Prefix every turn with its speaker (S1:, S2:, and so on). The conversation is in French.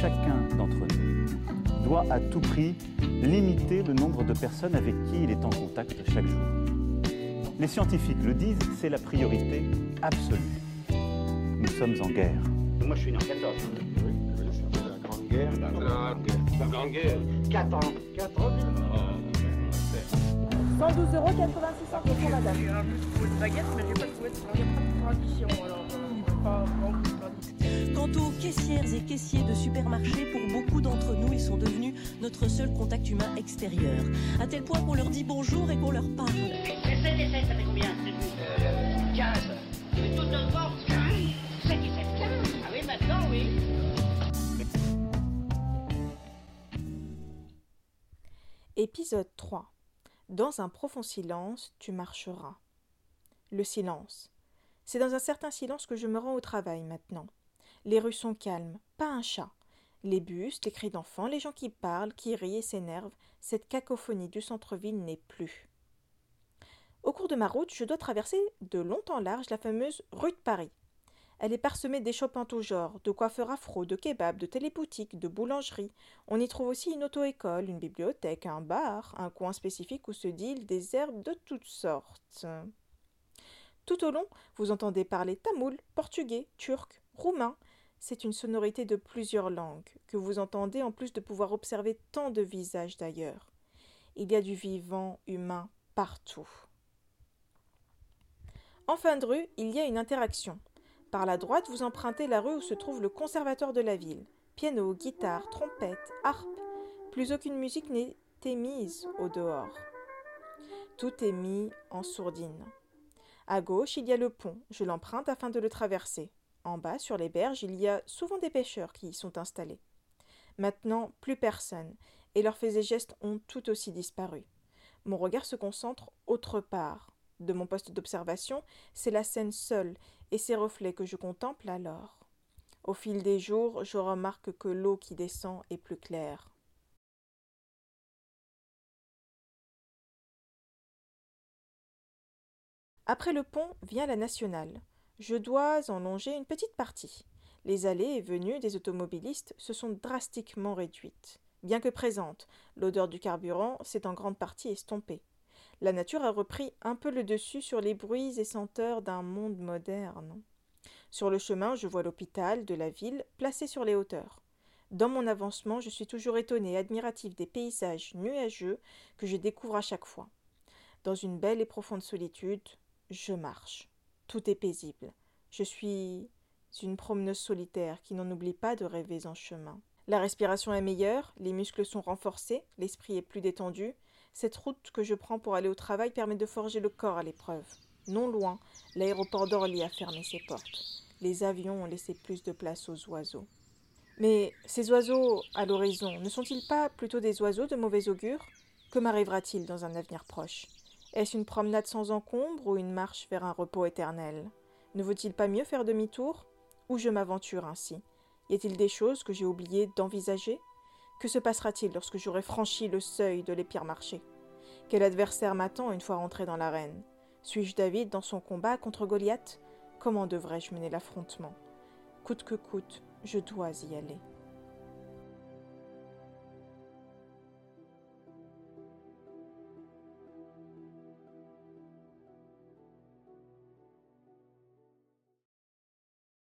S1: chacun d'entre nous doit à tout prix limiter le nombre de personnes avec qui il est en contact chaque jour. Les scientifiques le disent, c'est la priorité absolue. Nous sommes en guerre.
S2: Moi, je suis né en 14.
S3: La Grande Guerre.
S2: La Grande Guerre. La Grande Guerre. 4 ans. 4 ans.
S4: 112 euros 86 centimes pour madame.
S5: J'ai un peu trouvé de baguette, mais j'ai pas trouvé de il y a pas de tradition, alors euh, pas vraiment.
S6: Quant aux caissières et caissiers de supermarchés, pour beaucoup d'entre nous, ils sont devenus notre seul contact humain extérieur. À tel point qu'on leur dit bonjour et qu'on leur parle.
S7: Et 7 et 7, ça fait combien euh, 15. Mais tout notre force 15. 7 et 7, 15. Ah oui, maintenant, oui.
S4: Épisode 3. Dans un profond silence, tu marcheras. Le silence. C'est dans un certain silence que je me rends au travail maintenant. Les rues sont calmes, pas un chat. Les bus, les cris d'enfants, les gens qui parlent, qui rient et s'énervent, cette cacophonie du centre-ville n'est plus. Au cours de ma route, je dois traverser de long en large la fameuse rue de Paris. Elle est parsemée d'échoppes en tout genre, de coiffeurs afro, de kebabs, de téléboutiques, de boulangeries. On y trouve aussi une auto-école, une bibliothèque, un bar, un coin spécifique où se dealent des herbes de toutes sortes. Tout au long, vous entendez parler tamoul, portugais, turc, roumain. C'est une sonorité de plusieurs langues que vous entendez en plus de pouvoir observer tant de visages d'ailleurs. Il y a du vivant humain partout. En fin de rue, il y a une interaction. Par la droite, vous empruntez la rue où se trouve le conservateur de la ville. Piano, guitare, trompette, harpe. Plus aucune musique n'est émise au dehors. Tout est mis en sourdine. À gauche, il y a le pont. Je l'emprunte afin de le traverser. En bas, sur les berges, il y a souvent des pêcheurs qui y sont installés. Maintenant, plus personne, et leurs faits et gestes ont tout aussi disparu. Mon regard se concentre autre part. De mon poste d'observation, c'est la scène seule et ses reflets que je contemple alors. Au fil des jours, je remarque que l'eau qui descend est plus claire. Après le pont vient la nationale. Je dois en longer une petite partie. Les allées et venues des automobilistes se sont drastiquement réduites. Bien que présente, l'odeur du carburant s'est en grande partie estompée. La nature a repris un peu le dessus sur les bruits et senteurs d'un monde moderne. Sur le chemin, je vois l'hôpital de la ville placé sur les hauteurs. Dans mon avancement, je suis toujours étonné et admiratif des paysages nuageux que je découvre à chaque fois. Dans une belle et profonde solitude, je marche. Tout est paisible. Je suis une promeneuse solitaire qui n'en oublie pas de rêver en chemin. La respiration est meilleure, les muscles sont renforcés, l'esprit est plus détendu. Cette route que je prends pour aller au travail permet de forger le corps à l'épreuve. Non loin, l'aéroport d'Orly a fermé ses portes. Les avions ont laissé plus de place aux oiseaux. Mais ces oiseaux à l'horizon ne sont-ils pas plutôt des oiseaux de mauvais augure? Que m'arrivera-t-il dans un avenir proche? Est-ce une promenade sans encombre ou une marche vers un repos éternel? Ne vaut-il pas mieux faire demi-tour? Où je m'aventure ainsi? Y a-t-il des choses que j'ai oublié d'envisager? Que se passera-t-il lorsque j'aurai franchi le seuil de l'épire marché? Quel adversaire m'attend une fois rentré dans l'arène? Suis-je David dans son combat contre Goliath? Comment devrais-je mener l'affrontement? Coûte que coûte, je dois y aller.